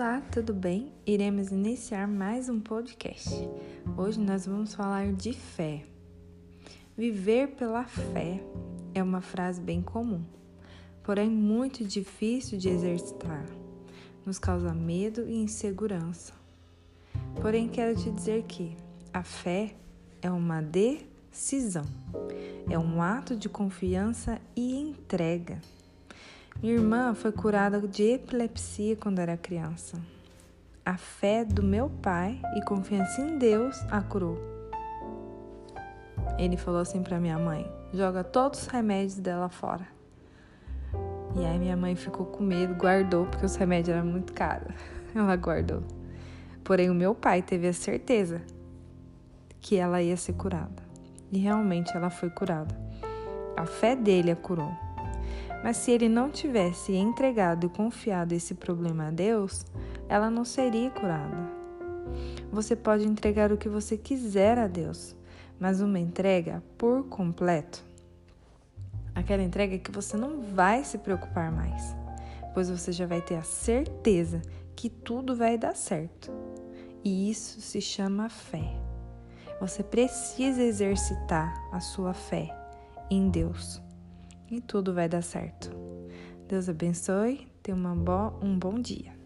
Olá, tudo bem? Iremos iniciar mais um podcast. Hoje nós vamos falar de fé. Viver pela fé é uma frase bem comum, porém muito difícil de exercitar. Nos causa medo e insegurança. Porém, quero te dizer que a fé é uma decisão, é um ato de confiança e entrega. Minha irmã foi curada de epilepsia quando era criança. A fé do meu pai e confiança em Deus a curou. Ele falou assim para minha mãe: joga todos os remédios dela fora. E aí minha mãe ficou com medo, guardou, porque os remédios eram muito caros. Ela guardou. Porém, o meu pai teve a certeza que ela ia ser curada. E realmente ela foi curada. A fé dele a curou. Mas se ele não tivesse entregado e confiado esse problema a Deus, ela não seria curada. Você pode entregar o que você quiser a Deus, mas uma entrega por completo. Aquela entrega que você não vai se preocupar mais, pois você já vai ter a certeza que tudo vai dar certo. E isso se chama fé. Você precisa exercitar a sua fé em Deus e tudo vai dar certo. Deus abençoe, tenha bo um bom dia.